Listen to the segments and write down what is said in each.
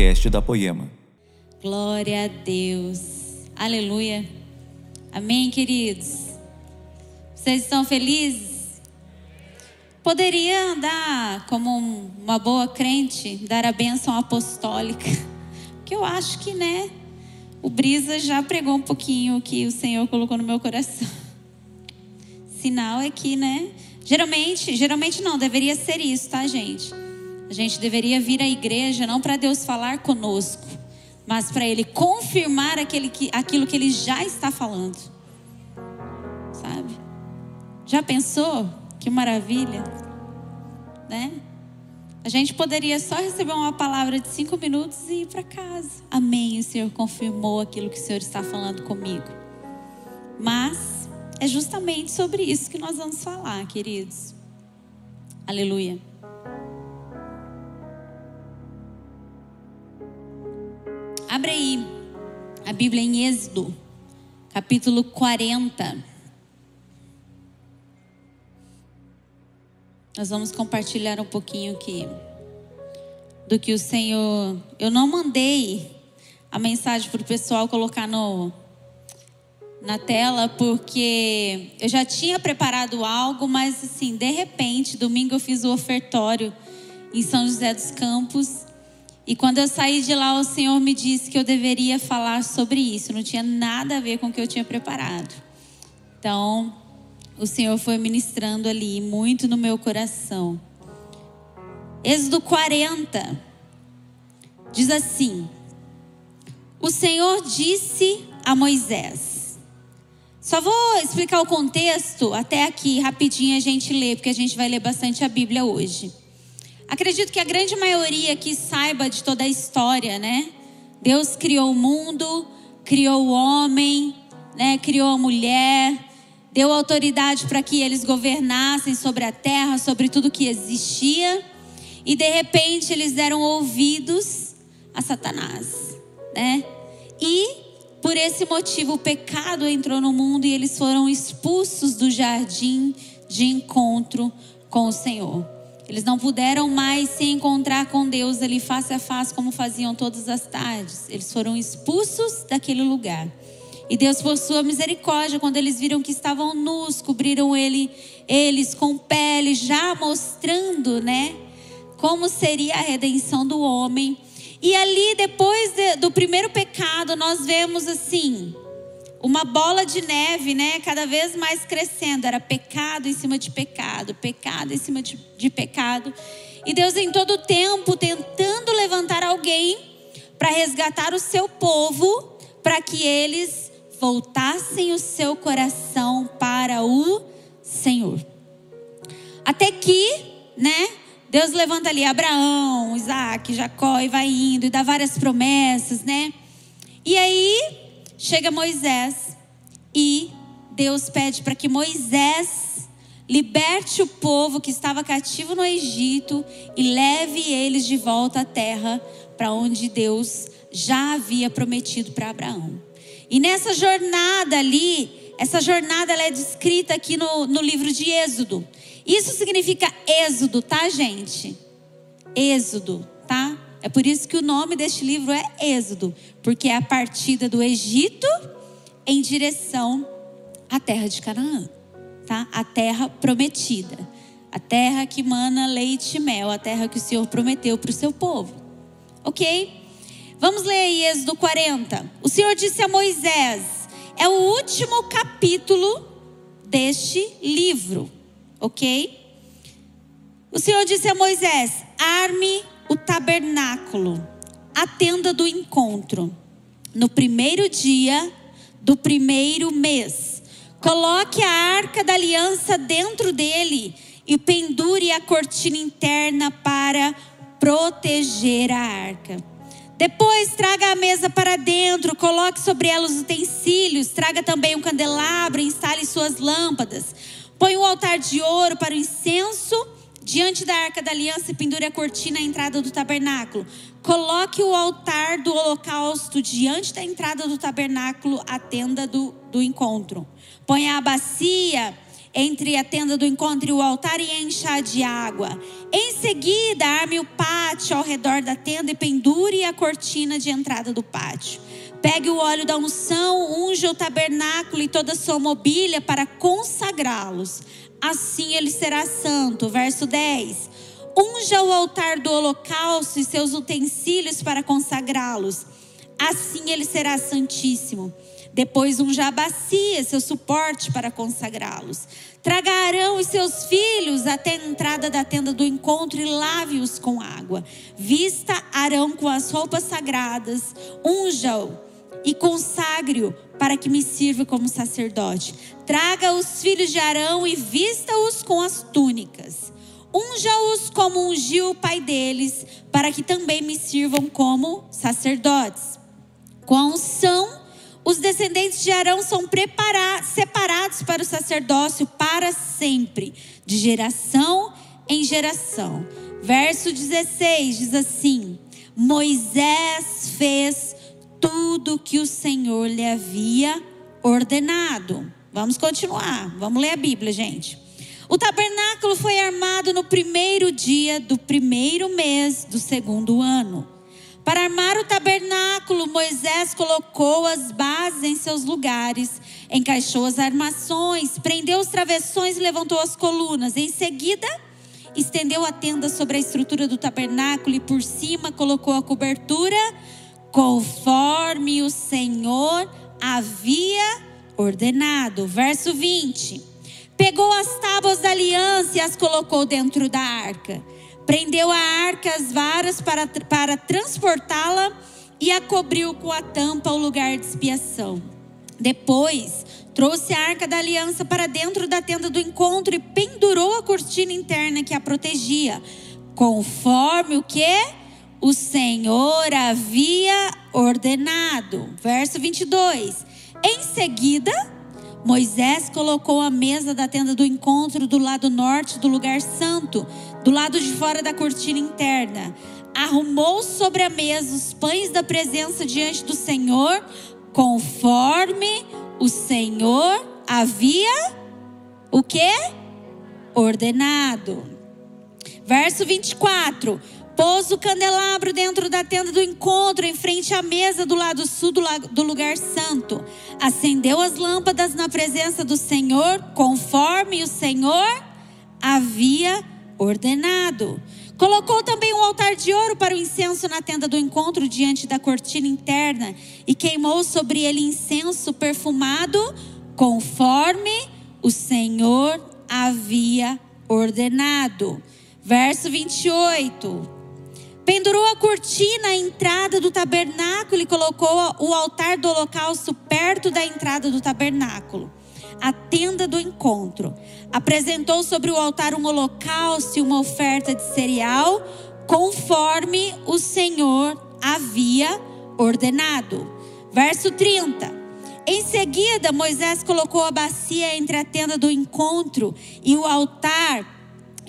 podcast da Poema. Glória a Deus. Aleluia. Amém, queridos. Vocês estão felizes? Poderia andar como uma boa crente, dar a bênção apostólica. Que eu acho que, né? O Brisa já pregou um pouquinho o que o Senhor colocou no meu coração. Sinal é que, né? Geralmente, geralmente não, deveria ser isso, tá, gente? A gente deveria vir à igreja não para Deus falar conosco, mas para Ele confirmar aquele que, aquilo que Ele já está falando. Sabe? Já pensou? Que maravilha, né? A gente poderia só receber uma palavra de cinco minutos e ir para casa. Amém. O Senhor confirmou aquilo que o Senhor está falando comigo. Mas é justamente sobre isso que nós vamos falar, queridos. Aleluia. Abre aí a Bíblia em Êxodo, capítulo 40. Nós vamos compartilhar um pouquinho aqui do que o Senhor. Eu não mandei a mensagem para o pessoal colocar no, na tela, porque eu já tinha preparado algo, mas assim, de repente, domingo eu fiz o ofertório em São José dos Campos. E quando eu saí de lá, o Senhor me disse que eu deveria falar sobre isso. Não tinha nada a ver com o que eu tinha preparado. Então, o Senhor foi ministrando ali muito no meu coração. Êxodo 40 diz assim: O Senhor disse a Moisés. Só vou explicar o contexto até aqui, rapidinho a gente lê, porque a gente vai ler bastante a Bíblia hoje. Acredito que a grande maioria aqui saiba de toda a história, né? Deus criou o mundo, criou o homem, né? Criou a mulher, deu autoridade para que eles governassem sobre a terra, sobre tudo que existia. E de repente eles deram ouvidos a Satanás, né? E por esse motivo o pecado entrou no mundo e eles foram expulsos do jardim de encontro com o Senhor. Eles não puderam mais se encontrar com Deus ali face a face como faziam todas as tardes. Eles foram expulsos daquele lugar. E Deus, por sua misericórdia, quando eles viram que estavam nus, cobriram ele, eles com pele, já mostrando, né, como seria a redenção do homem. E ali, depois de, do primeiro pecado, nós vemos assim, uma bola de neve, né? Cada vez mais crescendo. Era pecado em cima de pecado, pecado em cima de, de pecado. E Deus, em todo tempo, tentando levantar alguém para resgatar o seu povo, para que eles voltassem o seu coração para o Senhor. Até que, né? Deus levanta ali Abraão, Isaac, Jacó e vai indo e dá várias promessas, né? E aí chega Moisés e Deus pede para que Moisés liberte o povo que estava cativo no Egito e leve eles de volta à terra para onde Deus já havia prometido para Abraão. E nessa jornada ali, essa jornada ela é descrita aqui no, no livro de Êxodo. Isso significa êxodo, tá, gente? Êxodo? É por isso que o nome deste livro é Êxodo, porque é a partida do Egito em direção à terra de Canaã, tá? A terra prometida, a terra que mana leite e mel, a terra que o Senhor prometeu para o seu povo. OK? Vamos ler aí Êxodo 40. O Senhor disse a Moisés: é o último capítulo deste livro, OK? O Senhor disse a Moisés: arme o tabernáculo, a tenda do encontro, no primeiro dia do primeiro mês. Coloque a arca da aliança dentro dele e pendure a cortina interna para proteger a arca. Depois traga a mesa para dentro, coloque sobre ela os utensílios, traga também um candelabro, instale suas lâmpadas. Põe um altar de ouro para o incenso Diante da arca da aliança, pendure a cortina à entrada do tabernáculo. Coloque o altar do holocausto diante da entrada do tabernáculo, a tenda do, do encontro. Ponha a bacia entre a tenda do encontro e o altar e encha de água. Em seguida, arme o pátio ao redor da tenda e pendure a cortina de entrada do pátio. Pegue o óleo da unção, unja o tabernáculo e toda a sua mobília para consagrá-los. Assim ele será santo. Verso 10. Unja o altar do holocausto e seus utensílios para consagrá-los. Assim ele será santíssimo. Depois unja a bacia, seu suporte para consagrá-los. Traga Arão e seus filhos até a entrada da tenda do encontro e lave-os com água. Vista Arão com as roupas sagradas, unja-o e consagre-o para que me sirva como sacerdote. Traga os filhos de Arão e vista-os com as túnicas. Unja-os como ungiu o pai deles, para que também me sirvam como sacerdotes. Com unção, os descendentes de Arão são separados para o sacerdócio para sempre, de geração em geração. Verso 16 diz assim: Moisés fez tudo que o Senhor lhe havia ordenado. Vamos continuar, vamos ler a Bíblia, gente. O tabernáculo foi armado no primeiro dia do primeiro mês do segundo ano. Para armar o tabernáculo, Moisés colocou as bases em seus lugares, encaixou as armações, prendeu os travessões e levantou as colunas. Em seguida, estendeu a tenda sobre a estrutura do tabernáculo e por cima colocou a cobertura conforme o Senhor havia ordenado. Verso 20. Pegou as tábuas da aliança e as colocou dentro da arca. Prendeu a arca as varas para, para transportá-la e a cobriu com a tampa o lugar de expiação. Depois, trouxe a arca da aliança para dentro da tenda do encontro e pendurou a cortina interna que a protegia, conforme o que? O Senhor havia ordenado. Verso 22. Em seguida, Moisés colocou a mesa da tenda do encontro do lado norte do lugar santo, do lado de fora da cortina interna. Arrumou sobre a mesa os pães da presença diante do Senhor, conforme o Senhor havia o que? Ordenado. Verso 24 Pôs o candelabro dentro da tenda do encontro, em frente à mesa do lado sul do lugar santo. Acendeu as lâmpadas na presença do Senhor, conforme o Senhor havia ordenado. Colocou também um altar de ouro para o incenso na tenda do encontro, diante da cortina interna, e queimou sobre ele incenso perfumado, conforme o Senhor havia ordenado. Verso 28. Pendurou a cortina à entrada do tabernáculo e colocou o altar do holocausto perto da entrada do tabernáculo, a tenda do encontro. Apresentou sobre o altar um holocausto e uma oferta de cereal, conforme o Senhor havia ordenado. Verso 30. Em seguida, Moisés colocou a bacia entre a tenda do encontro e o altar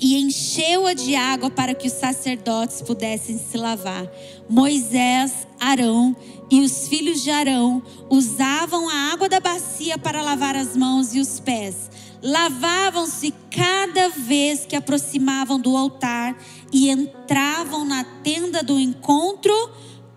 e encheu-a de água para que os sacerdotes pudessem se lavar. Moisés, Arão e os filhos de Arão usavam a água da bacia para lavar as mãos e os pés. Lavavam-se cada vez que aproximavam do altar e entravam na tenda do encontro,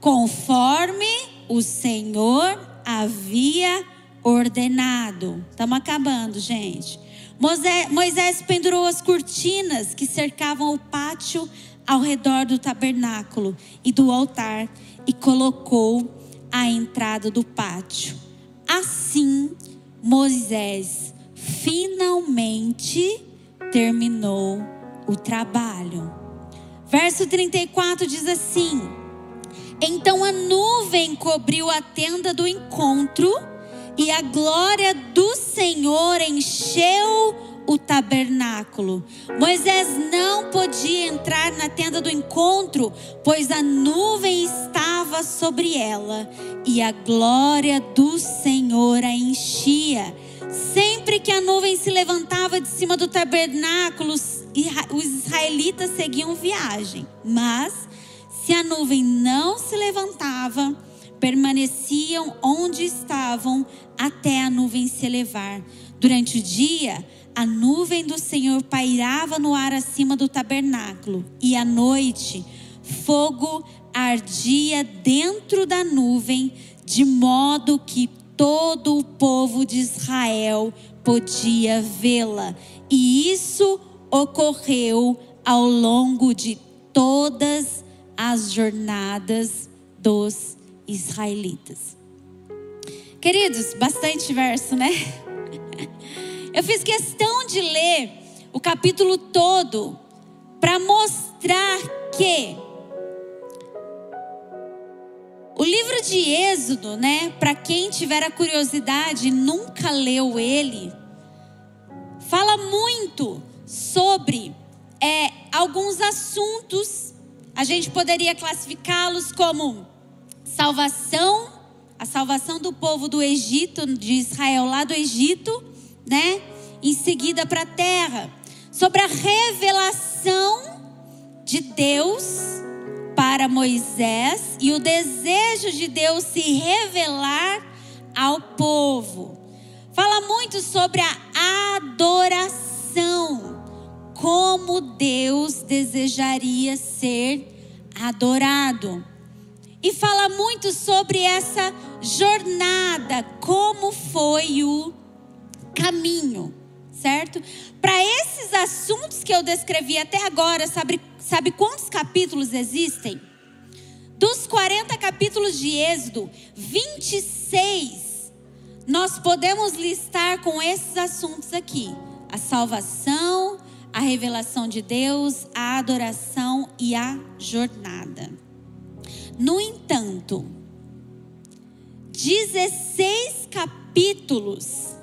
conforme o Senhor havia ordenado. Estamos acabando, gente. Moisés pendurou as cortinas que cercavam o pátio ao redor do tabernáculo e do altar e colocou a entrada do pátio. Assim, Moisés finalmente terminou o trabalho. Verso 34 diz assim: Então a nuvem cobriu a tenda do encontro e a glória do Senhor encheu o tabernáculo. Moisés não podia entrar na tenda do encontro, pois a nuvem estava sobre ela e a glória do Senhor a enchia. Sempre que a nuvem se levantava de cima do tabernáculo, os israelitas seguiam viagem. Mas se a nuvem não se levantava, permaneciam onde estavam até a nuvem se elevar. Durante o dia, a nuvem do Senhor pairava no ar acima do tabernáculo, e à noite fogo ardia dentro da nuvem, de modo que todo o povo de Israel podia vê-la. E isso ocorreu ao longo de todas as jornadas dos israelitas. Queridos, bastante verso, né? Eu fiz questão de ler o capítulo todo para mostrar que o livro de Êxodo, né, para quem tiver a curiosidade e nunca leu ele, fala muito sobre é, alguns assuntos. A gente poderia classificá-los como salvação, a salvação do povo do Egito, de Israel lá do Egito, né? Em seguida para a terra, sobre a revelação de Deus para Moisés e o desejo de Deus se revelar ao povo. Fala muito sobre a adoração, como Deus desejaria ser adorado. E fala muito sobre essa jornada, como foi o caminho, certo? Para esses assuntos que eu descrevi até agora, sabe, sabe quantos capítulos existem? Dos 40 capítulos de Êxodo, 26 nós podemos listar com esses assuntos aqui: a salvação, a revelação de Deus, a adoração e a jornada. No entanto, 16 capítulos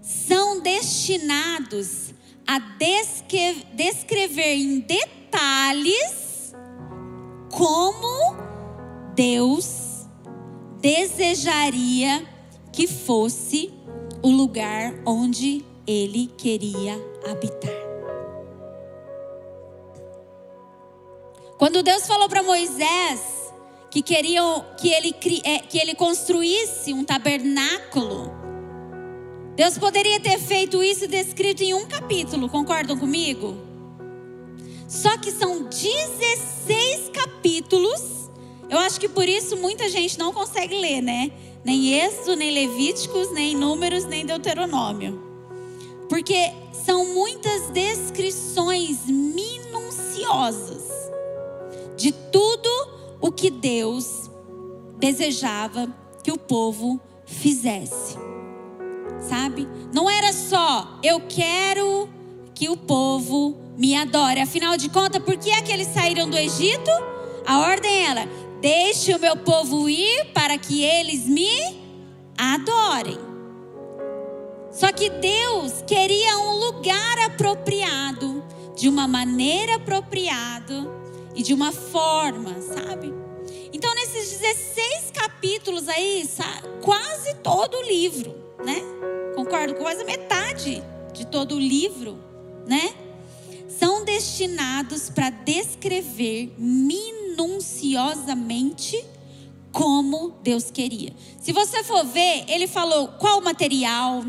são destinados a descrever em detalhes como Deus desejaria que fosse o lugar onde ele queria habitar. Quando Deus falou para Moisés que queriam que ele, é, que ele construísse um tabernáculo Deus poderia ter feito isso descrito em um capítulo, concordam comigo? Só que são 16 capítulos. Eu acho que por isso muita gente não consegue ler, né? Nem Êxodo, nem Levíticos, nem Números, nem Deuteronômio. Porque são muitas descrições minuciosas de tudo o que Deus desejava que o povo fizesse sabe? Não era só eu quero que o povo me adore. Afinal de contas, por que é que eles saíram do Egito? A ordem era: deixe o meu povo ir para que eles me adorem. Só que Deus queria um lugar apropriado, de uma maneira apropriada e de uma forma, sabe? Então, nesses 16 capítulos aí, quase todo o livro, né? Concordo quase metade de todo o livro, né? São destinados para descrever minuciosamente como Deus queria. Se você for ver, ele falou qual o material,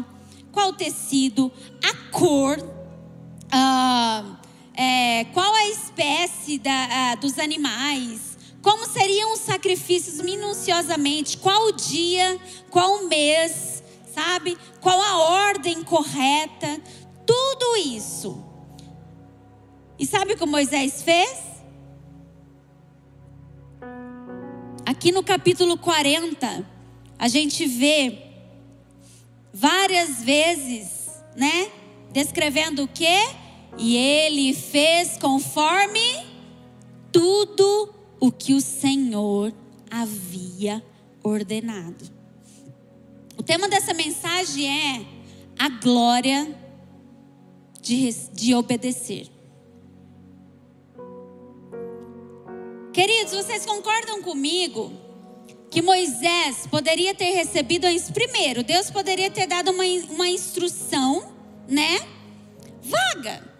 qual o tecido, a cor, uh, é, qual a espécie da, uh, dos animais, como seriam os sacrifícios minuciosamente, qual o dia, qual o mês, sabe? Qual a ordem correta, tudo isso. E sabe o que Moisés fez? Aqui no capítulo 40, a gente vê várias vezes, né? Descrevendo o quê? E ele fez conforme tudo o que o Senhor havia ordenado. O tema dessa mensagem é a glória de, de obedecer. Queridos, vocês concordam comigo que Moisés poderia ter recebido primeiro, Deus poderia ter dado uma, uma instrução, né? Vaga.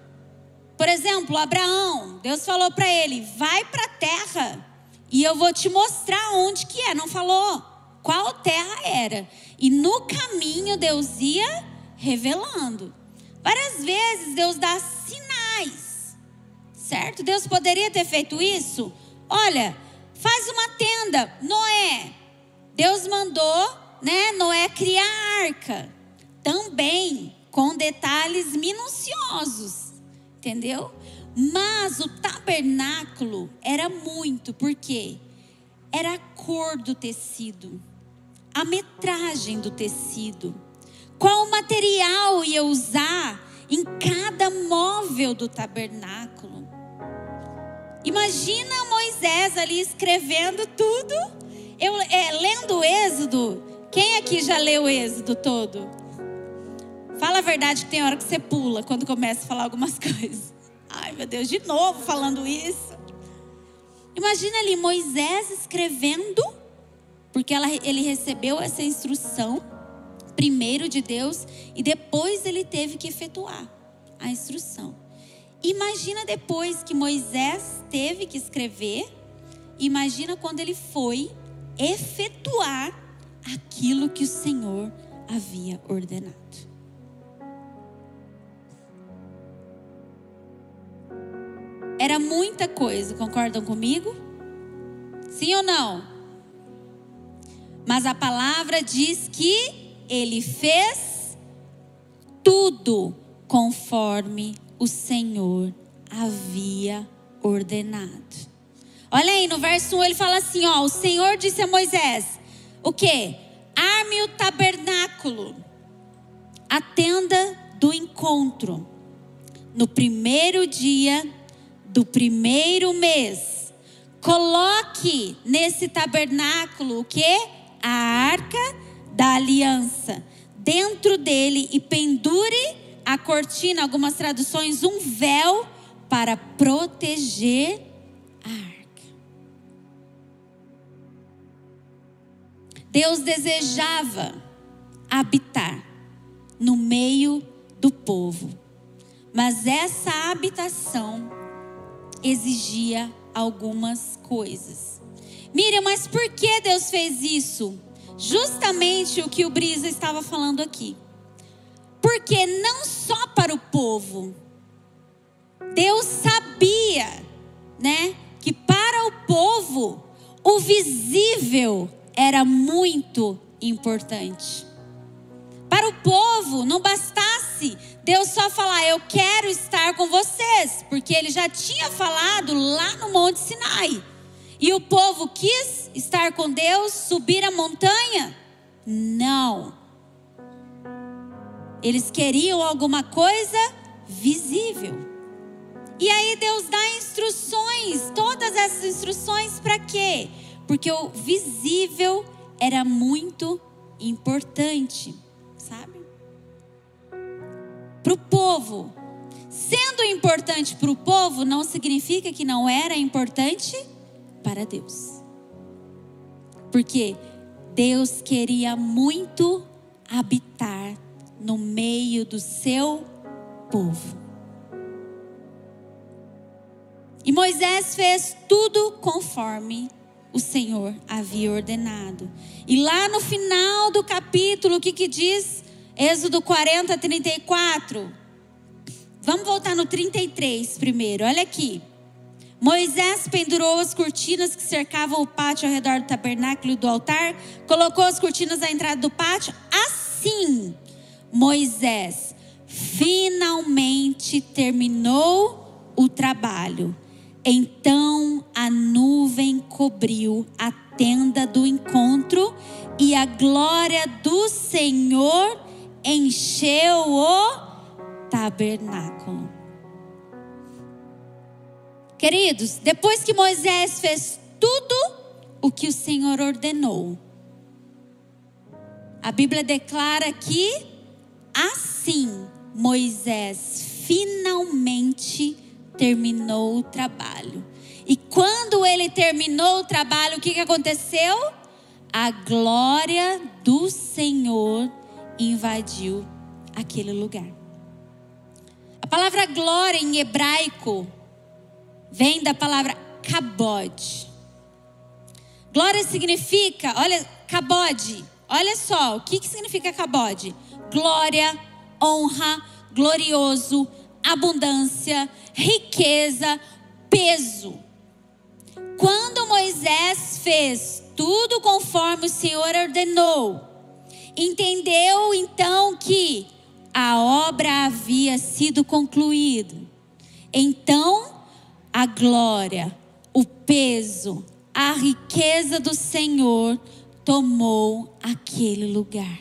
Por exemplo, Abraão, Deus falou para ele: vai para a terra e eu vou te mostrar onde que é. Não falou qual terra era. E no caminho Deus ia revelando. Várias vezes Deus dá sinais, certo? Deus poderia ter feito isso. Olha, faz uma tenda, Noé. Deus mandou, né, Noé criar a arca. Também com detalhes minuciosos, entendeu? Mas o tabernáculo era muito, porque era a cor do tecido, a metragem do tecido, qual material ia usar em cada móvel do tabernáculo. Imagina Moisés ali escrevendo tudo. Eu é, lendo o Êxodo. Quem aqui já leu o Êxodo todo? Fala a verdade que tem hora que você pula quando começa a falar algumas coisas. Ai, meu Deus, de novo falando isso. Imagina ali Moisés escrevendo, porque ela, ele recebeu essa instrução primeiro de Deus e depois ele teve que efetuar a instrução. Imagina depois que Moisés teve que escrever, imagina quando ele foi efetuar aquilo que o Senhor havia ordenado. Era muita coisa, concordam comigo? Sim ou não? Mas a palavra diz que ele fez tudo conforme o Senhor havia ordenado. Olha aí, no verso 1 ele fala assim: ó, o Senhor disse a Moisés: o que? Arme o tabernáculo, a tenda do encontro, no primeiro dia do primeiro mês. Coloque nesse tabernáculo o que? A arca da aliança. Dentro dele e pendure a cortina, algumas traduções, um véu para proteger a arca. Deus desejava habitar no meio do povo, mas essa habitação exigia algumas coisas. Miriam, mas por que Deus fez isso? Justamente o que o Brisa estava falando aqui. Porque não só para o povo, Deus sabia, né, que para o povo o visível era muito importante. Para o povo não bastasse Deus só falar, eu quero estar com vocês, porque ele já tinha falado lá no Monte Sinai. E o povo quis estar com Deus, subir a montanha? Não. Eles queriam alguma coisa visível. E aí Deus dá instruções, todas essas instruções para quê? Porque o visível era muito importante? Para o povo. Sendo importante para o povo, não significa que não era importante para Deus. Porque Deus queria muito habitar no meio do seu povo. E Moisés fez tudo conforme o Senhor havia ordenado. E lá no final do capítulo, o que, que diz? Êxodo 40, 34. Vamos voltar no 33 primeiro, olha aqui. Moisés pendurou as cortinas que cercavam o pátio ao redor do tabernáculo e do altar, colocou as cortinas à entrada do pátio. Assim, Moisés finalmente terminou o trabalho. Então a nuvem cobriu a tenda do encontro e a glória do Senhor encheu o tabernáculo. Queridos, depois que Moisés fez tudo o que o Senhor ordenou, a Bíblia declara que assim Moisés finalmente terminou o trabalho. E quando ele terminou o trabalho, o que, que aconteceu? A glória do Senhor invadiu aquele lugar. A palavra glória em hebraico vem da palavra kabod. Glória significa, olha, kabod. Olha só, o que, que significa kabod? Glória, honra, glorioso, abundância, riqueza, peso. Quando Moisés fez tudo conforme o Senhor ordenou, entendeu então que a obra havia sido concluída. Então, a glória, o peso, a riqueza do Senhor tomou aquele lugar.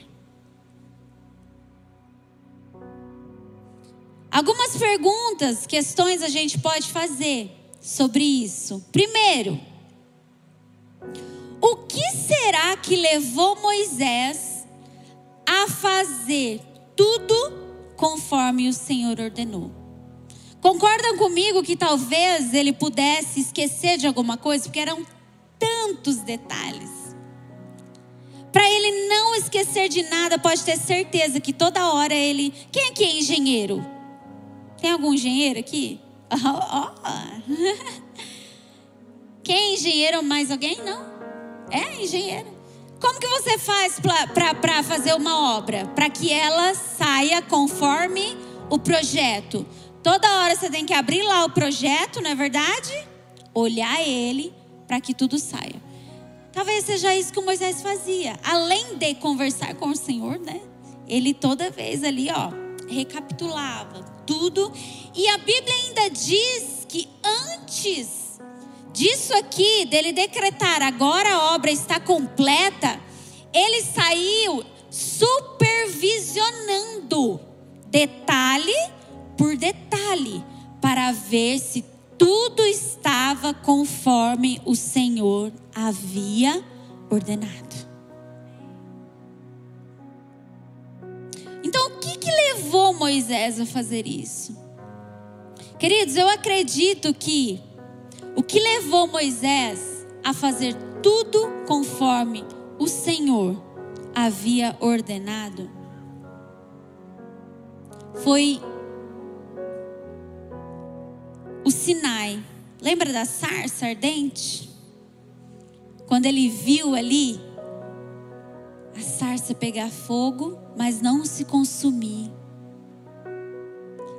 Algumas perguntas, questões a gente pode fazer sobre isso. Primeiro, o que será que levou Moisés a fazer tudo conforme o Senhor ordenou? Concordam comigo que talvez ele pudesse esquecer de alguma coisa, porque eram tantos detalhes. Para ele não esquecer de nada, pode ter certeza que toda hora ele. Quem aqui é engenheiro? Tem algum engenheiro aqui? Oh, oh. Quem é engenheiro mais alguém? Não. É engenheiro. Como que você faz para fazer uma obra? Para que ela saia conforme o projeto. Toda hora você tem que abrir lá o projeto, não é verdade? Olhar ele para que tudo saia. Talvez seja isso que o Moisés fazia. Além de conversar com o Senhor, né? Ele toda vez ali, ó, recapitulava tudo. E a Bíblia ainda diz que antes disso aqui, dele decretar agora a obra está completa, ele saiu supervisionando detalhe por detalhe para ver se tudo estava conforme o Senhor havia ordenado. Então, o que, que levou Moisés a fazer isso? Queridos, eu acredito que o que levou Moisés a fazer tudo conforme o Senhor havia ordenado foi o Sinai. Lembra da sarça ardente? Quando ele viu ali a sarça pegar fogo, mas não se consumir.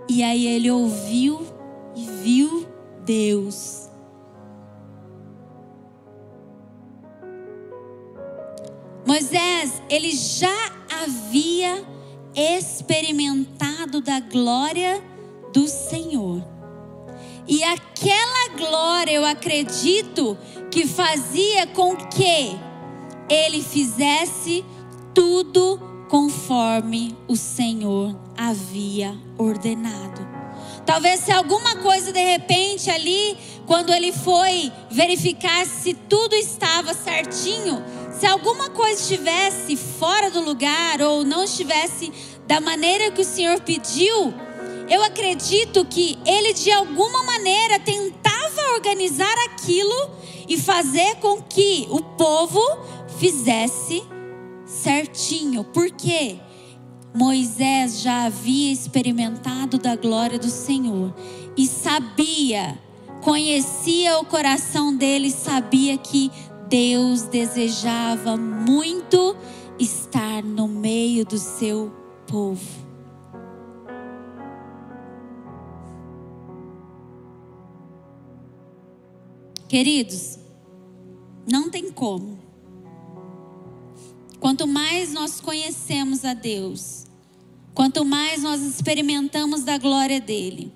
E aí ele ouviu e viu Deus. Moisés, ele já havia experimentado da glória do Senhor. E aquela glória, eu acredito, que fazia com que ele fizesse tudo conforme o Senhor havia ordenado. Talvez se alguma coisa de repente ali, quando ele foi verificar se tudo estava certinho, se alguma coisa estivesse fora do lugar ou não estivesse da maneira que o Senhor pediu, eu acredito que ele de alguma maneira tentava organizar aquilo e fazer com que o povo fizesse certinho. Por quê? Moisés já havia experimentado da glória do Senhor e sabia, conhecia o coração dele, sabia que Deus desejava muito estar no meio do seu povo. Queridos, não tem como. Quanto mais nós conhecemos a Deus, quanto mais nós experimentamos da glória dele,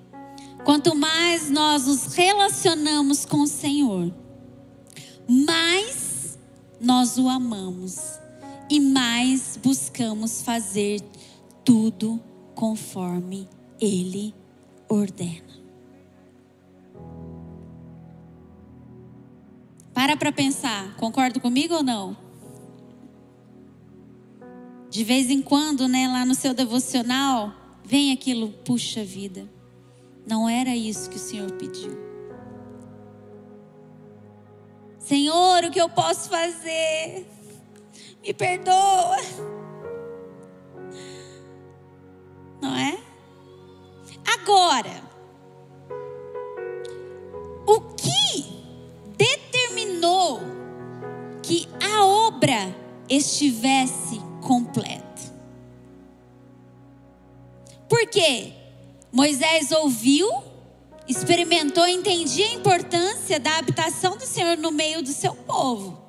quanto mais nós nos relacionamos com o Senhor, mais nós o amamos e mais buscamos fazer tudo conforme ele ordena. Para para pensar, concorda comigo ou não? De vez em quando, né, lá no seu devocional, vem aquilo, puxa vida. Não era isso que o Senhor pediu. Senhor, o que eu posso fazer? Me perdoa. Não é? Agora, o que determinou que a obra estivesse completa. Por que Moisés ouviu, experimentou, entendia a importância da habitação do Senhor no meio do seu povo.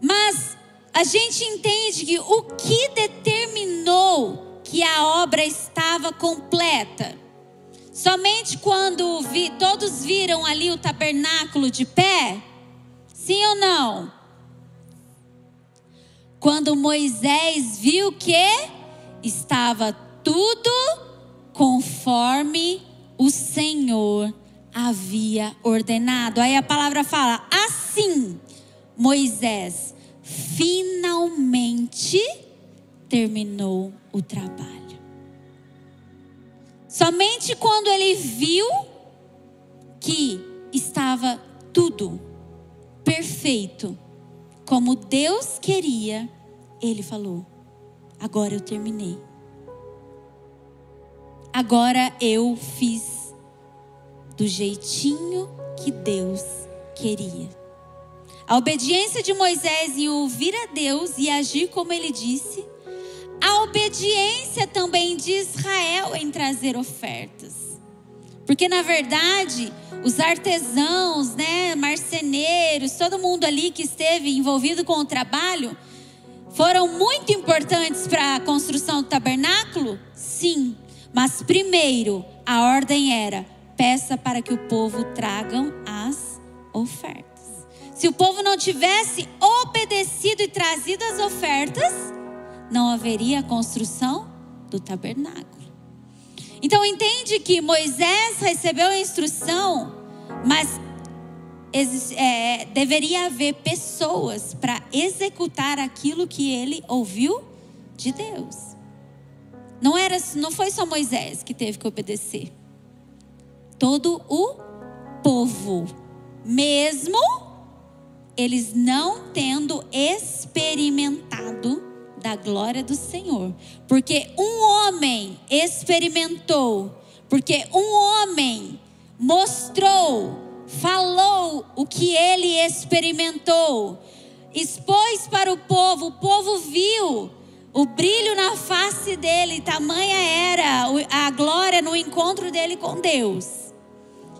Mas a gente entende que o que determinou que a obra estava completa? Somente quando vi, todos viram ali o tabernáculo de pé? Sim ou não? Quando Moisés viu que estava tudo conforme o Senhor havia ordenado. Aí a palavra fala: assim, Moisés finalmente terminou o trabalho. Somente quando ele viu que estava tudo perfeito, como Deus queria, ele falou: Agora eu terminei. Agora eu fiz do jeitinho que Deus queria. A obediência de Moisés em ouvir a Deus e agir como ele disse. A obediência também de Israel em trazer ofertas. Porque na verdade, os artesãos, né, marceneiros, todo mundo ali que esteve envolvido com o trabalho, foram muito importantes para a construção do tabernáculo? Sim. Mas primeiro, a ordem era: peça para que o povo tragam as ofertas. Se o povo não tivesse obedecido e trazido as ofertas, não haveria a construção do tabernáculo. Então entende que Moisés recebeu a instrução, mas é, deveria haver pessoas para executar aquilo que ele ouviu de Deus. Não era, não foi só Moisés que teve que obedecer. Todo o povo, mesmo eles não tendo experimentado da glória do Senhor. Porque um homem experimentou, porque um homem mostrou, falou o que ele experimentou, expôs para o povo, o povo viu o brilho na face dele, tamanha era a glória no encontro dele com Deus.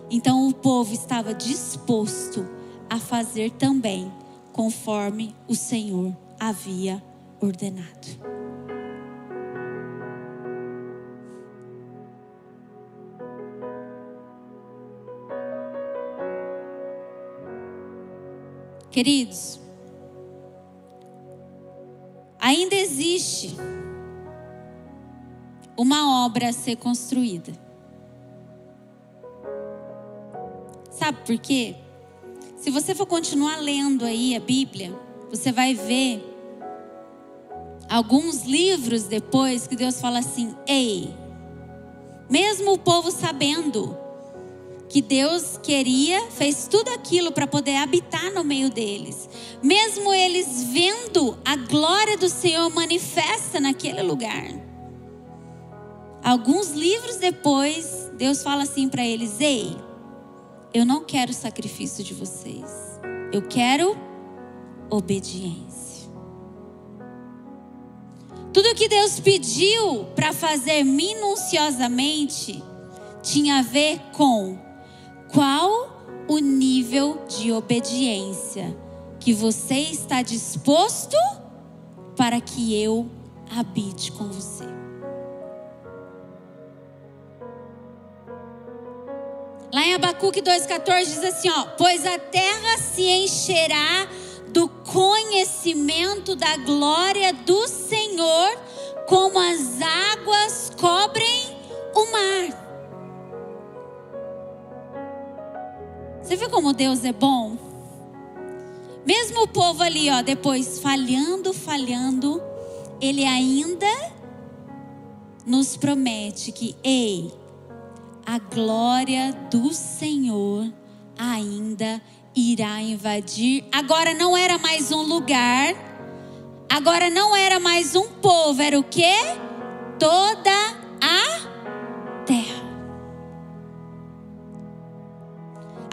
Então o povo estava disposto a fazer também conforme o Senhor havia ordenado. Queridos, ainda existe uma obra a ser construída. Sabe por quê? Se você for continuar lendo aí a Bíblia, você vai ver alguns livros depois que Deus fala assim: ei, mesmo o povo sabendo que Deus queria, fez tudo aquilo para poder habitar no meio deles, mesmo eles vendo a glória do Senhor manifesta naquele lugar. Alguns livros depois, Deus fala assim para eles: ei, eu não quero sacrifício de vocês. Eu quero obediência. Tudo que Deus pediu para fazer minuciosamente tinha a ver com qual o nível de obediência que você está disposto para que eu habite com você. Lá em Abacuque 2,14 diz assim: ó, pois a terra se encherá do conhecimento da glória do Senhor, como as águas cobrem o mar. Você viu como Deus é bom? Mesmo o povo ali, ó, depois falhando, falhando, ele ainda nos promete que, ei, a glória do Senhor ainda irá invadir. Agora não era mais um lugar, agora não era mais um povo, era o que? Toda a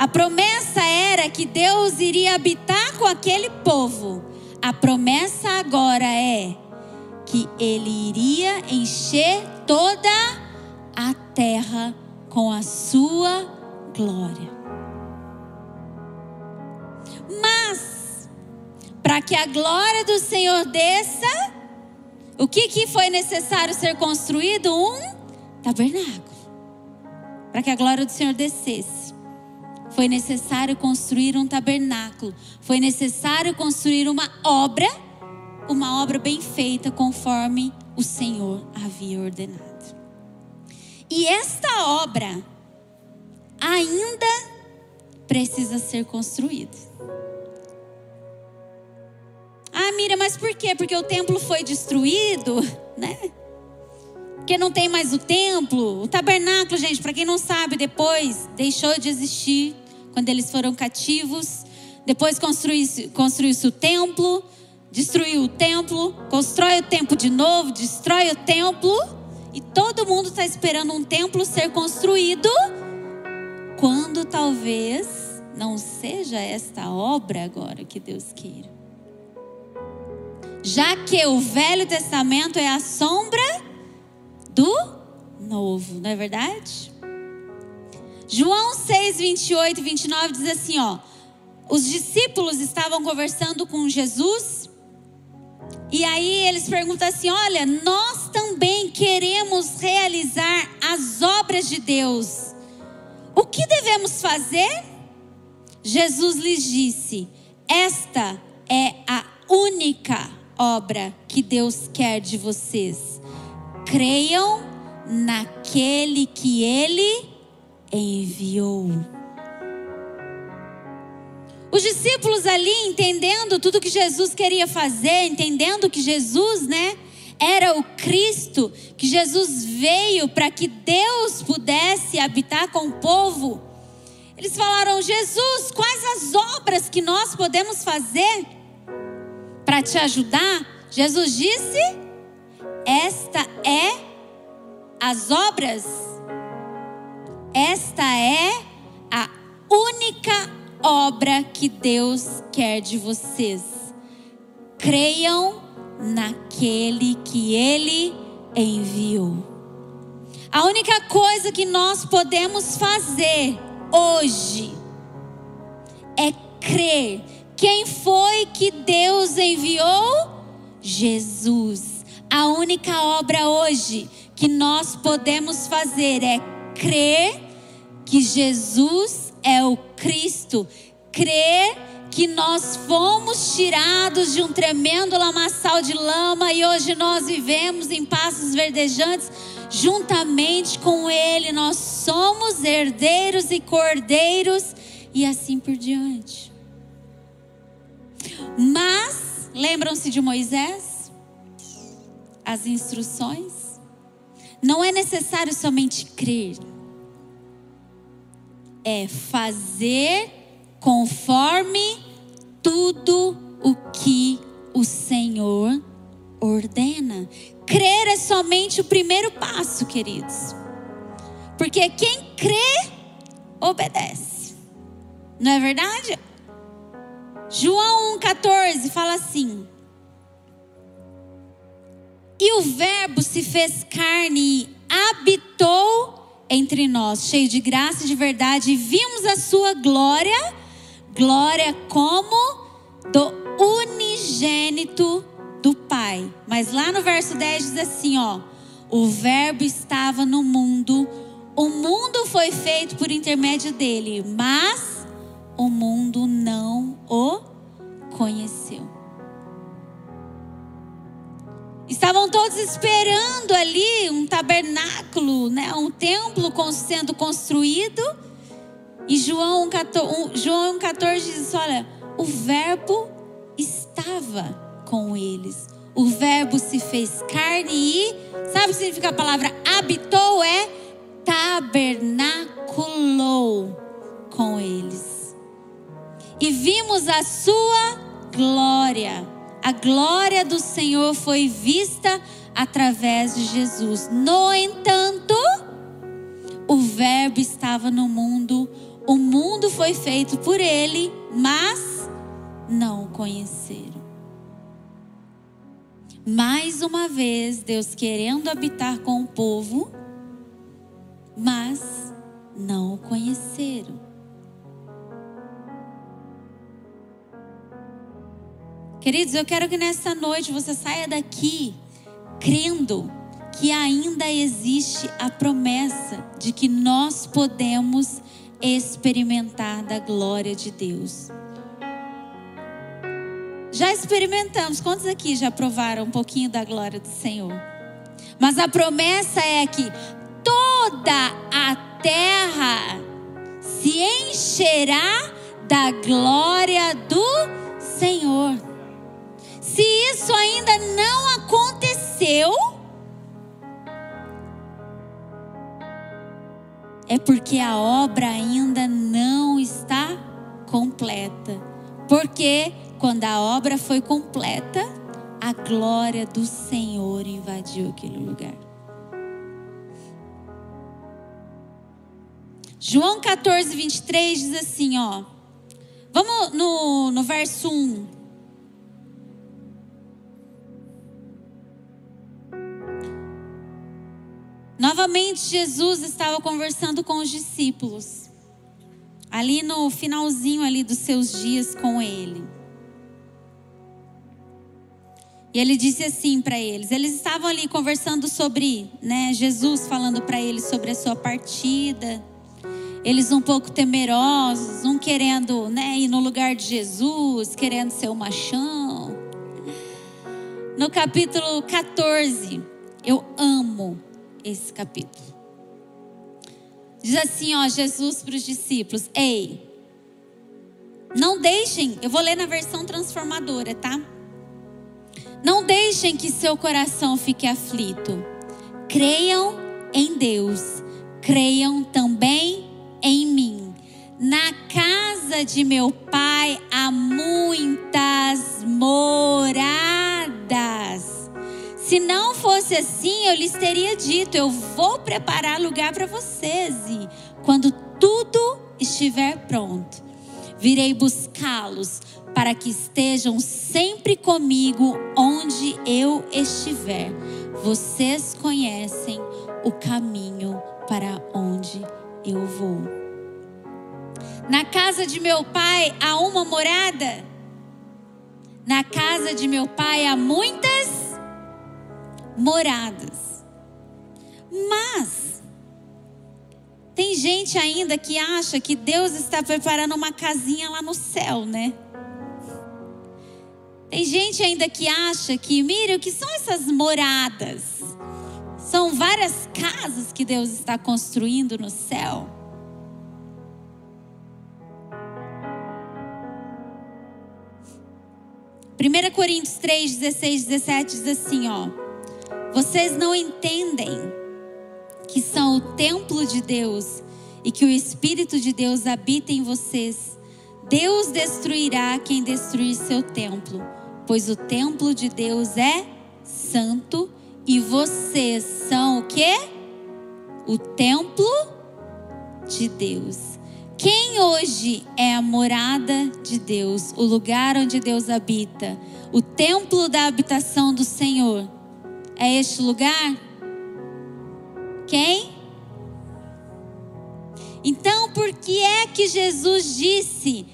A promessa era que Deus iria habitar com aquele povo. A promessa agora é que ele iria encher toda a terra com a sua glória. Mas, para que a glória do Senhor desça, o que, que foi necessário ser construído? Um tabernáculo. Para que a glória do Senhor descesse. Foi necessário construir um tabernáculo. Foi necessário construir uma obra, uma obra bem feita conforme o Senhor havia ordenado. E esta obra ainda precisa ser construída. Ah, Mira, mas por quê? Porque o templo foi destruído, né? Porque não tem mais o templo. O tabernáculo, gente, para quem não sabe, depois deixou de existir quando eles foram cativos. Depois construiu-se construiu o templo, destruiu o templo, constrói o templo de novo, destrói o templo. E todo mundo está esperando um templo ser construído. Quando talvez não seja esta obra agora que Deus queira. Já que o Velho Testamento é a sombra do Novo, não é verdade? João 6, 28 e 29 diz assim: ó. Os discípulos estavam conversando com Jesus. E aí eles perguntam assim: Olha, nós também queremos realizar as obras de Deus. O que devemos fazer? Jesus lhes disse: Esta é a única obra que Deus quer de vocês. Creiam naquele que Ele enviou. Os discípulos ali entendendo tudo que Jesus queria fazer, entendendo que Jesus, né, era o Cristo, que Jesus veio para que Deus pudesse habitar com o povo. Eles falaram: Jesus, quais as obras que nós podemos fazer para te ajudar? Jesus disse: Esta é as obras esta é a única obra que Deus quer de vocês. Creiam naquele que Ele enviou. A única coisa que nós podemos fazer hoje é crer. Quem foi que Deus enviou? Jesus. A única obra hoje que nós podemos fazer é crer que Jesus é o Cristo, crer que nós fomos tirados de um tremendo lamaçal de lama e hoje nós vivemos em passos verdejantes juntamente com Ele. Nós somos herdeiros e cordeiros e assim por diante. Mas, lembram-se de Moisés? As instruções? Não é necessário somente crer, é fazer conforme tudo o que o Senhor ordena. Crer é somente o primeiro passo, queridos. Porque quem crê, obedece. Não é verdade? João 1,14 fala assim: e o Verbo se fez carne e habitou entre nós, cheio de graça e de verdade, e vimos a sua glória, glória como do unigênito do Pai. Mas lá no verso 10 diz assim, ó: O Verbo estava no mundo, o mundo foi feito por intermédio dele, mas o mundo não o conheceu. Estavam todos esperando ali um tabernáculo, né, um templo sendo construído. E João 14, João 14 diz: Olha, o Verbo estava com eles. O Verbo se fez carne e, sabe o que significa a palavra habitou? É tabernaculou com eles. E vimos a sua glória a glória do Senhor foi vista através de Jesus. No entanto, o Verbo estava no mundo, o mundo foi feito por ele, mas não o conheceram. Mais uma vez, Deus querendo habitar com o povo, mas não o conheceram. Queridos, eu quero que nessa noite você saia daqui crendo que ainda existe a promessa de que nós podemos experimentar da glória de Deus. Já experimentamos, quantos aqui já provaram um pouquinho da glória do Senhor? Mas a promessa é que toda a terra se encherá da glória do Senhor. Se isso ainda não aconteceu, é porque a obra ainda não está completa. Porque quando a obra foi completa, a glória do Senhor invadiu aquele lugar. João 14, 23 diz assim, ó. Vamos no, no verso 1. Novamente, Jesus estava conversando com os discípulos, ali no finalzinho ali dos seus dias com ele. E ele disse assim para eles: eles estavam ali conversando sobre, né, Jesus falando para eles sobre a sua partida. Eles um pouco temerosos, um querendo, né, ir no lugar de Jesus, querendo ser o machão. No capítulo 14, eu amo esse capítulo. Diz assim, ó, Jesus para os discípulos: Ei, não deixem, eu vou ler na versão transformadora, tá? Não deixem que seu coração fique aflito. Creiam em Deus, creiam também em mim. Na casa de meu pai há muitas moradas. Se não fosse assim, eu lhes teria dito: eu vou preparar lugar para vocês. E quando tudo estiver pronto, virei buscá-los para que estejam sempre comigo onde eu estiver. Vocês conhecem o caminho para onde eu vou. Na casa de meu pai há uma morada. Na casa de meu pai há muitas moradas. Mas tem gente ainda que acha que Deus está preparando uma casinha lá no céu, né? Tem gente ainda que acha que, mire, o que são essas moradas? São várias casas que Deus está construindo no céu. Primeira Coríntios 3, 16, 17 diz assim, ó. Vocês não entendem que são o templo de Deus e que o Espírito de Deus habita em vocês. Deus destruirá quem destruir seu templo, pois o templo de Deus é santo e vocês são o que? O templo de Deus. Quem hoje é a morada de Deus, o lugar onde Deus habita, o templo da habitação do Senhor? É este lugar? Quem? Então, por que é que Jesus disse: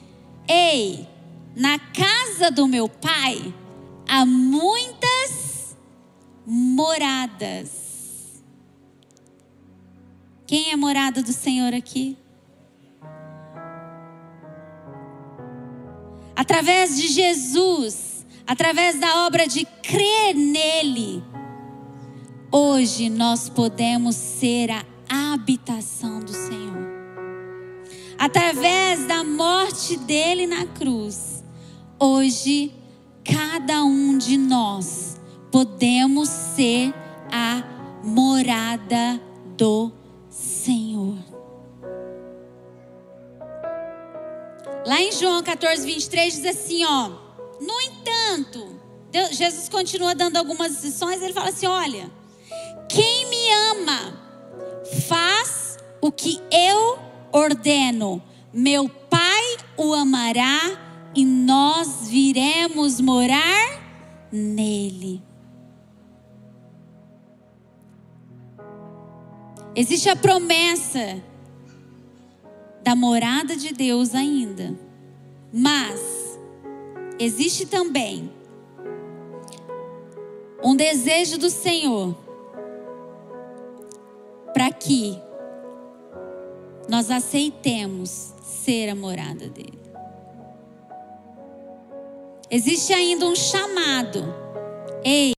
Ei, na casa do meu pai há muitas moradas? Quem é morada do Senhor aqui? Através de Jesus, através da obra de crer nele, Hoje nós podemos ser a habitação do Senhor. Através da morte dele na cruz, hoje cada um de nós podemos ser a morada do Senhor. Lá em João 14, 23 diz assim, ó. No entanto, Deus, Jesus continua dando algumas lições, ele fala assim: olha, quem me ama faz o que eu ordeno. Meu Pai o amará e nós viremos morar nele. Existe a promessa da morada de Deus ainda. Mas existe também um desejo do Senhor que nós aceitemos ser a morada dele. Existe ainda um chamado. Ei,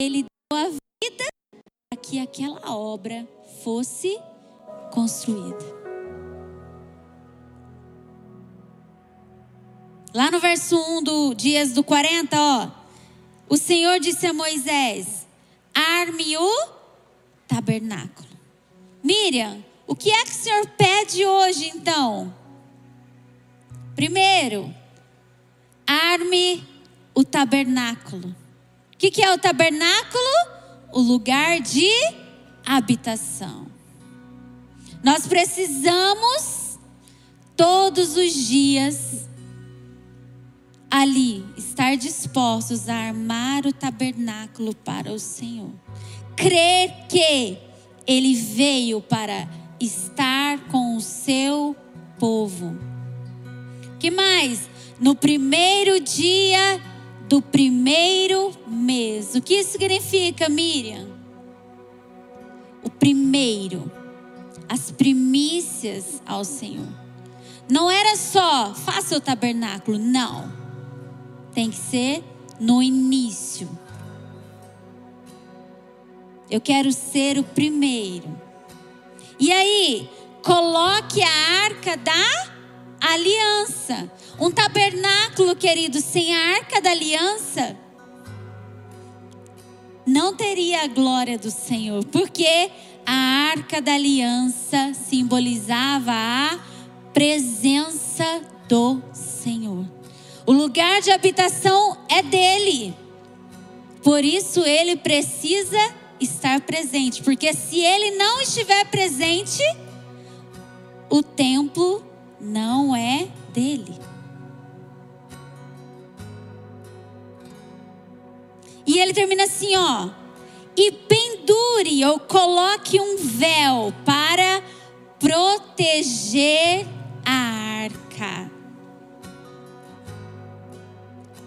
Ele deu a vida para que aquela obra fosse construída. Lá no verso 1 do Dias do 40, ó. O Senhor disse a Moisés: arme o tabernáculo. Miriam, o que é que o Senhor pede hoje então? Primeiro, arme o tabernáculo que, que é o tabernáculo? O lugar de habitação. Nós precisamos todos os dias ali estar dispostos a armar o tabernáculo para o Senhor. Crer que ele veio para estar com o seu povo. Que mais? No primeiro dia do primeiro mês. O que isso significa, Miriam? O primeiro, as primícias ao Senhor. Não era só faça o tabernáculo, não. Tem que ser no início. Eu quero ser o primeiro. E aí, coloque a arca da aliança. Um tabernáculo, querido, sem a arca da aliança, não teria a glória do Senhor, porque a arca da aliança simbolizava a presença do Senhor. O lugar de habitação é dele. Por isso ele precisa estar presente, porque se ele não estiver presente, o templo não é dele. E ele termina assim, ó. E pendure ou coloque um véu para proteger a arca.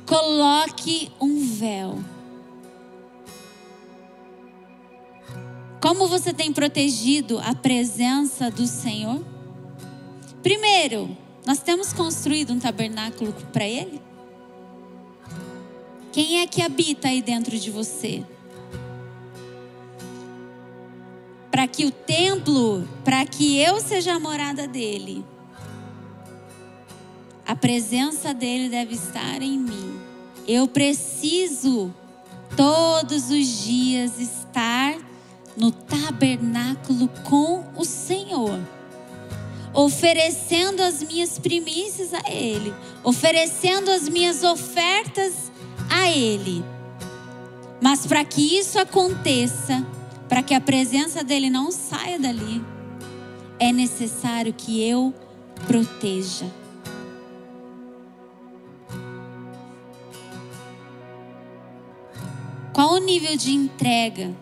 coloque um véu. Como você tem protegido a presença do Senhor? Primeiro, nós temos construído um tabernáculo para Ele? Quem é que habita aí dentro de você? Para que o templo, para que eu seja a morada dele, a presença dele deve estar em mim. Eu preciso todos os dias estar no tabernáculo com o Senhor, oferecendo as minhas primícias a Ele, oferecendo as minhas ofertas Ele. Mas para que isso aconteça, para que a presença dele não saia dali, é necessário que eu proteja. Qual o nível de entrega?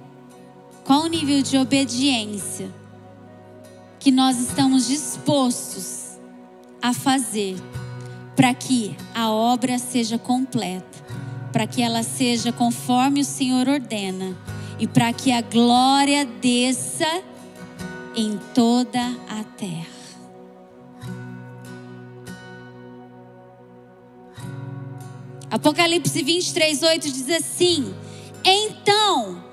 Qual o nível de obediência que nós estamos dispostos a fazer para que a obra seja completa, para que ela seja conforme o Senhor ordena e para que a glória desça em toda a terra. Apocalipse 23, 8 diz assim: então,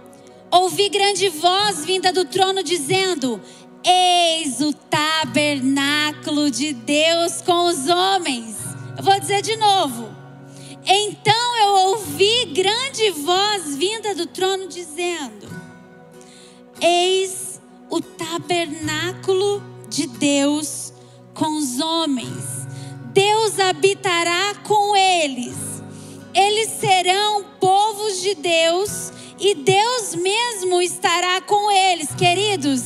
ouvi grande voz vinda do trono dizendo: Eis o tabernáculo de Deus com os homens. Eu vou dizer de novo. Então eu ouvi grande voz vinda do trono dizendo: Eis o tabernáculo de Deus com os homens. Deus habitará com eles eles serão povos de Deus e Deus mesmo estará com eles, queridos.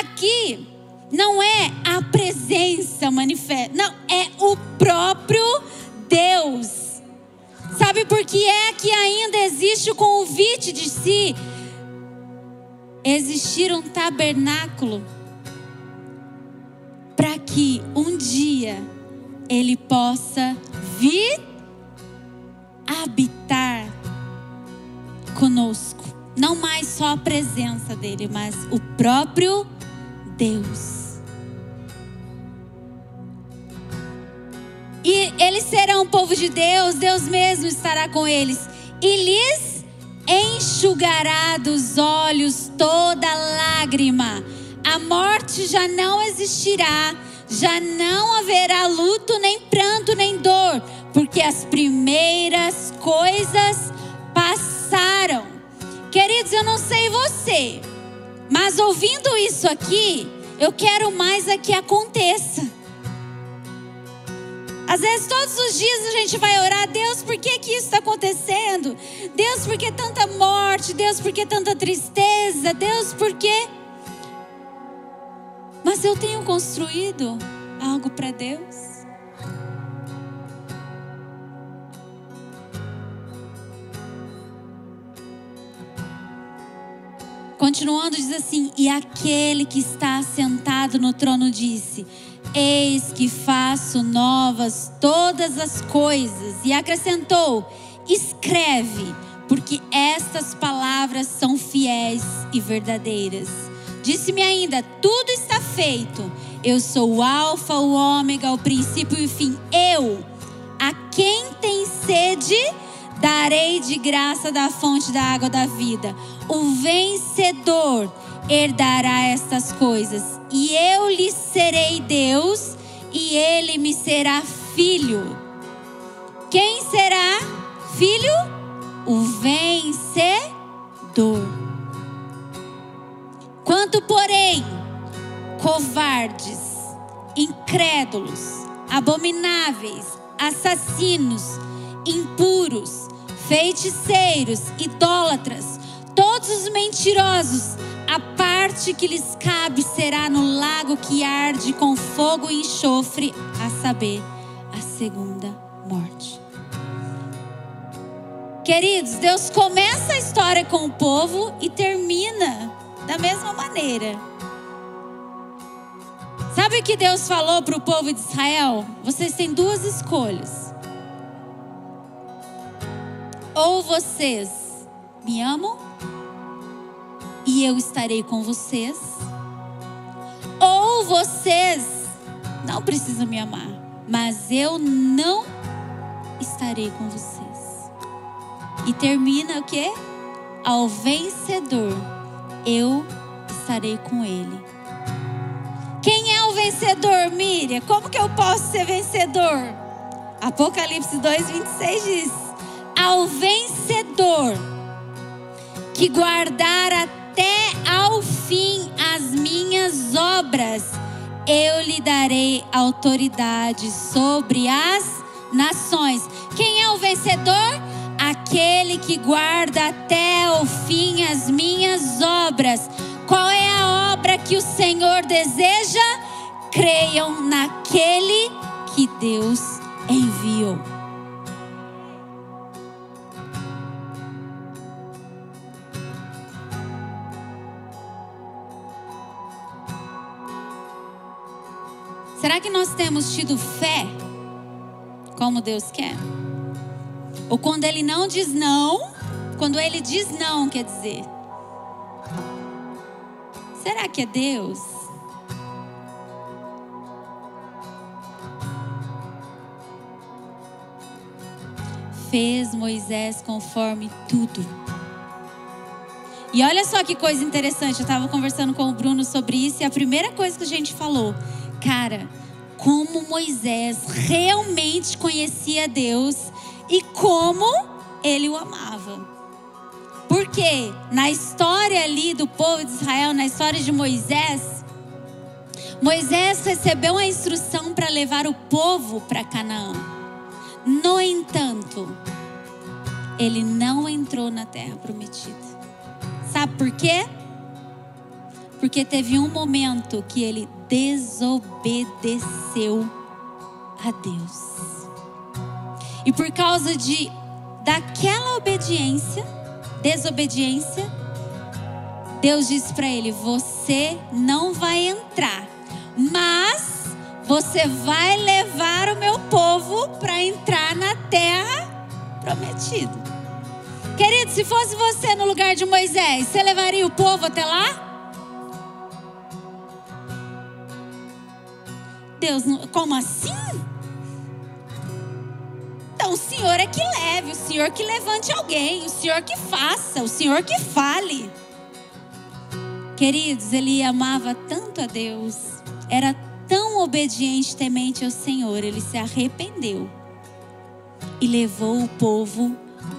Aqui não é a presença manifesta, não, é o próprio Deus. Sabe por que é que ainda existe o convite de si existir um tabernáculo para que um dia ele possa vir habitar conosco. Não mais só a presença dele, mas o próprio Deus. Eles serão o povo de Deus, Deus mesmo estará com eles. E lhes enxugará dos olhos toda lágrima. A morte já não existirá, já não haverá luto, nem pranto, nem dor porque as primeiras coisas passaram. Queridos, eu não sei você, mas ouvindo isso aqui, eu quero mais é que aconteça. Às vezes, todos os dias a gente vai orar, Deus, por que, que isso está acontecendo? Deus, por que tanta morte? Deus, por que tanta tristeza? Deus, por que? Mas eu tenho construído algo para Deus. Continuando, diz assim: E aquele que está sentado no trono disse: Eis que faço novas todas as coisas. E acrescentou: Escreve, porque estas palavras são fiéis e verdadeiras. Disse-me ainda: Tudo está feito. Eu sou o Alfa, o Ômega, o princípio e o fim. Eu, a quem tem sede, darei de graça da fonte da água da vida. O vencedor herdará estas coisas, e eu lhe serei Deus, e ele me será filho. Quem será filho? O vencedor. Quanto, porém, covardes, incrédulos, abomináveis, assassinos, impuros, feiticeiros, idólatras, todos os mentirosos, a parte que lhes cabe será no lago que arde com fogo e enxofre, a saber, a segunda morte. Queridos, Deus começa a história com o povo e termina da mesma maneira. Sabe o que Deus falou para o povo de Israel? Vocês têm duas escolhas ou vocês me amam e eu estarei com vocês, ou vocês não precisam me amar, mas eu não estarei com vocês. E termina o que? Ao vencedor, eu estarei com ele. Quem é o vencedor, Miriam? Como que eu posso ser vencedor? Apocalipse 2, 26 diz: Ao vencedor que guardar até ao fim as minhas obras, eu lhe darei autoridade sobre as nações. Quem é o vencedor? Aquele que guarda até o fim as minhas obras. Qual é a obra que o Senhor deseja? Creiam naquele que Deus enviou. Será que nós temos tido fé como Deus quer? Ou quando Ele não diz não, quando Ele diz não, quer dizer, será que é Deus? Fez Moisés conforme tudo. E olha só que coisa interessante, eu estava conversando com o Bruno sobre isso e a primeira coisa que a gente falou, cara, como Moisés realmente conhecia Deus e como ele o amava. Porque na história ali do povo de Israel, na história de Moisés, Moisés recebeu a instrução para levar o povo para Canaã. No entanto, ele não entrou na terra prometida. Sabe por quê? Porque teve um momento que ele desobedeceu a Deus. E por causa de daquela obediência, desobediência, Deus disse para ele: "Você não vai entrar, mas você vai levar o meu povo para entrar na terra prometida." Querido, se fosse você no lugar de Moisés, você levaria o povo até lá? Deus, como assim? Então o Senhor é que leve, o Senhor que levante alguém, o Senhor que faça, o Senhor que fale. Queridos, ele amava tanto a Deus, era tão obediente, temente ao Senhor, ele se arrependeu e levou o povo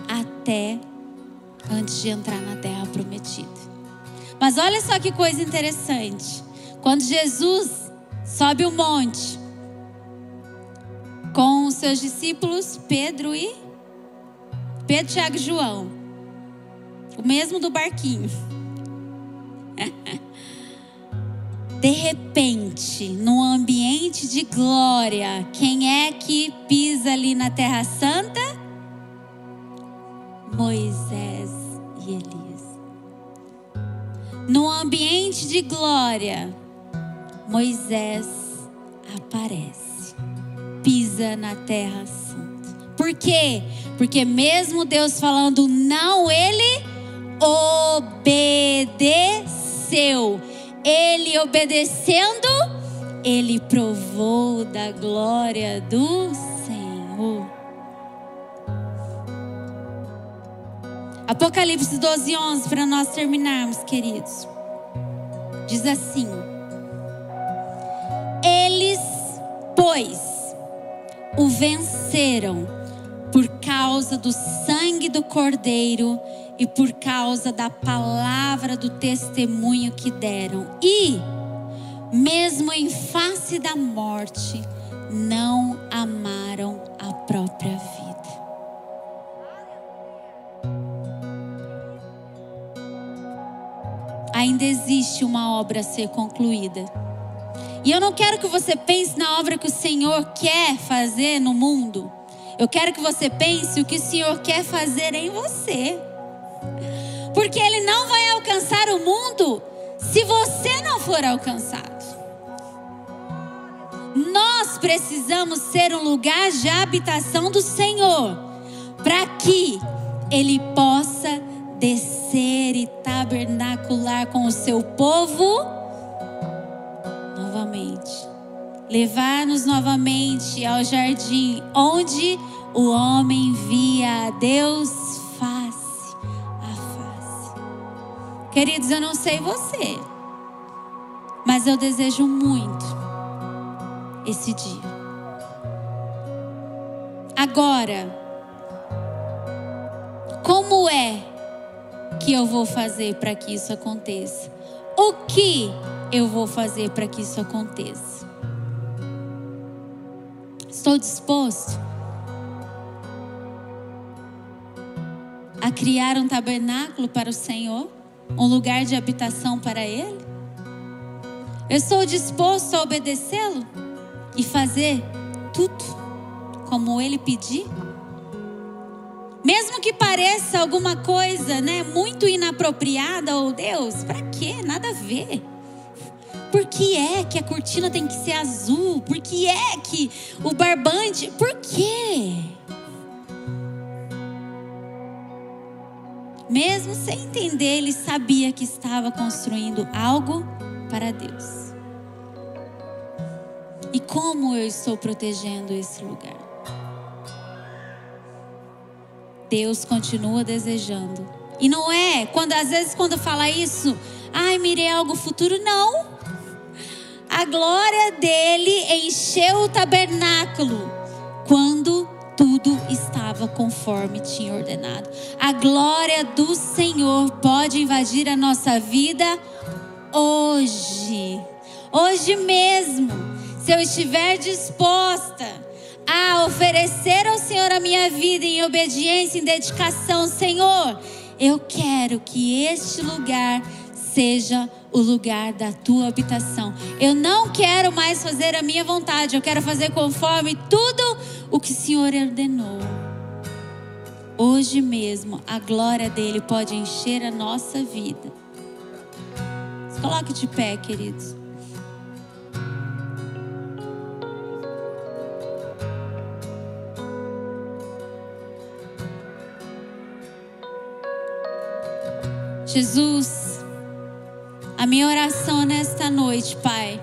até antes de entrar na terra prometida. Mas olha só que coisa interessante. Quando Jesus sobe o monte com os seus discípulos Pedro e Pedro, Tiago e João. O mesmo do barquinho. De repente, num ambiente de glória, quem é que pisa ali na Terra Santa? Moisés e Elias. Num ambiente de glória, Moisés aparece, pisa na terra santa. Por quê? Porque mesmo Deus falando não, ele obedeceu. Ele obedecendo, ele provou da glória do Senhor. Apocalipse 12, 11, para nós terminarmos, queridos. Diz assim: eles, pois, o venceram por causa do sangue do Cordeiro e por causa da palavra do testemunho que deram. E, mesmo em face da morte, não amaram a própria vida. Ainda existe uma obra a ser concluída. E eu não quero que você pense na obra que o Senhor quer fazer no mundo. Eu quero que você pense o que o Senhor quer fazer em você. Porque Ele não vai alcançar o mundo se você não for alcançado. Nós precisamos ser um lugar de habitação do Senhor, para que ele possa descer e tabernacular com o seu povo novamente. Levar-nos novamente ao jardim onde o homem via a Deus face a face. Queridos, eu não sei você, mas eu desejo muito esse dia. Agora, como é que eu vou fazer para que isso aconteça? O que eu vou fazer para que isso aconteça? Estou disposto a criar um tabernáculo para o Senhor, um lugar de habitação para Ele? Eu estou disposto a obedecê-lo e fazer tudo como ele pedir? Mesmo que pareça alguma coisa, né, muito inapropriada ou Deus, para quê? Nada a ver. Por que é que a cortina tem que ser azul? Por que é que o barbante? Por quê? Mesmo sem entender, ele sabia que estava construindo algo para Deus. E como eu estou protegendo esse lugar? Deus continua desejando. E não é quando às vezes quando fala isso, ai, mirei algo futuro, não. A glória dele encheu o tabernáculo quando tudo estava conforme tinha ordenado. A glória do Senhor pode invadir a nossa vida hoje. Hoje mesmo, se eu estiver disposta a oferecer ao Senhor a minha vida em obediência, em dedicação, Senhor, eu quero que este lugar seja o lugar da tua habitação. Eu não quero mais fazer a minha vontade, eu quero fazer conforme tudo o que o Senhor ordenou. Hoje mesmo, a glória dele pode encher a nossa vida. Se coloque de pé, queridos. Jesus, minha oração nesta noite, Pai,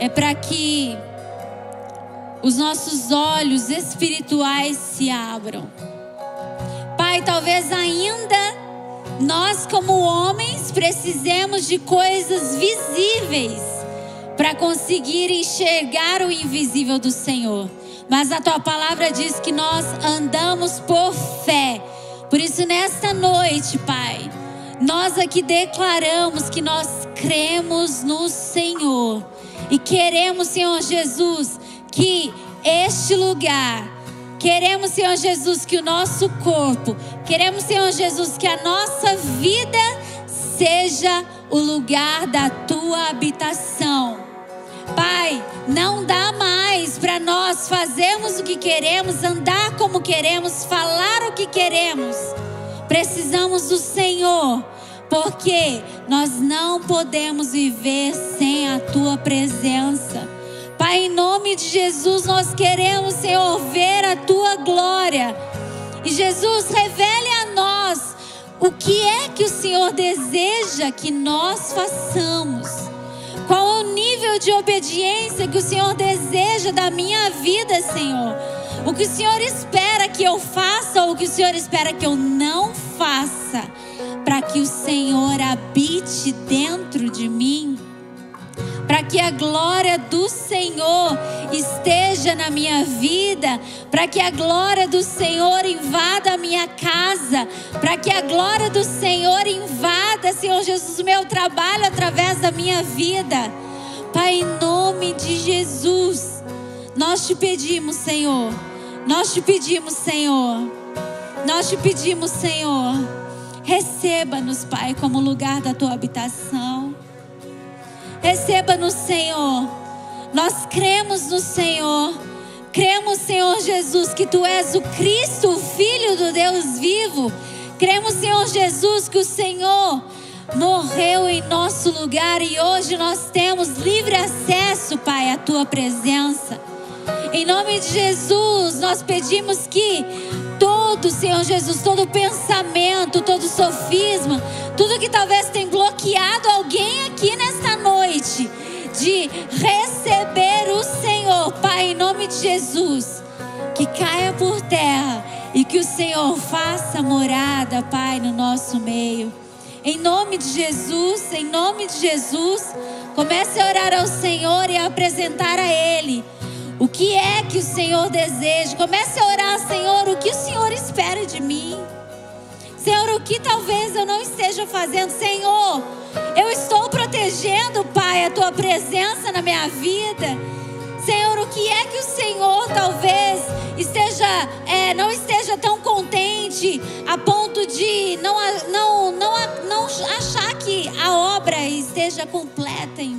é para que os nossos olhos espirituais se abram. Pai, talvez ainda nós, como homens, precisemos de coisas visíveis para conseguir enxergar o invisível do Senhor. Mas a tua palavra diz que nós andamos por fé por isso, nesta noite, Pai, nós aqui declaramos que nós cremos no Senhor e queremos, Senhor Jesus, que este lugar, queremos, Senhor Jesus, que o nosso corpo, queremos, Senhor Jesus, que a nossa vida seja o lugar da tua habitação. Pai, não dá mais para nós fazermos o que queremos, andar como queremos, falar o que queremos. Precisamos do Senhor, porque nós não podemos viver sem a tua presença. Pai, em nome de Jesus, nós queremos, Senhor, ver a tua glória. E Jesus, revele a nós o que é que o Senhor deseja que nós façamos. Qual o nível de obediência que o Senhor deseja da minha vida, Senhor? O que o Senhor espera que eu faça ou o que o Senhor espera que eu não faça, para que o Senhor habite dentro de mim? para que a glória do Senhor esteja na minha vida, para que a glória do Senhor invada a minha casa, para que a glória do Senhor invada, Senhor Jesus, o meu trabalho através da minha vida. Pai, em nome de Jesus, nós te pedimos, Senhor, nós te pedimos, Senhor, nós te pedimos, Senhor, receba-nos, Pai, como lugar da tua habitação. Receba no Senhor. Nós cremos no Senhor. Cremos, Senhor Jesus, que tu és o Cristo, o Filho do Deus vivo. Cremos, Senhor Jesus, que o Senhor morreu em nosso lugar e hoje nós temos livre acesso, Pai, à tua presença. Em nome de Jesus, nós pedimos que todo Senhor Jesus, todo pensamento, todo sofisma, tudo que talvez tenha bloqueado alguém aqui nesta noite de receber o Senhor, Pai, em nome de Jesus, que caia por terra e que o Senhor faça morada, Pai, no nosso meio. Em nome de Jesus, em nome de Jesus, comece a orar ao Senhor e a apresentar a Ele o que é que o Senhor deseja. Comece a orar, Senhor, o que o Senhor espera de mim. Senhor, o que talvez eu não esteja fazendo, Senhor, eu estou protegendo, Pai, a tua presença na minha vida. Senhor, o que é que o Senhor talvez esteja, é, não esteja tão contente a ponto de não, não, não, não achar que a obra esteja completa em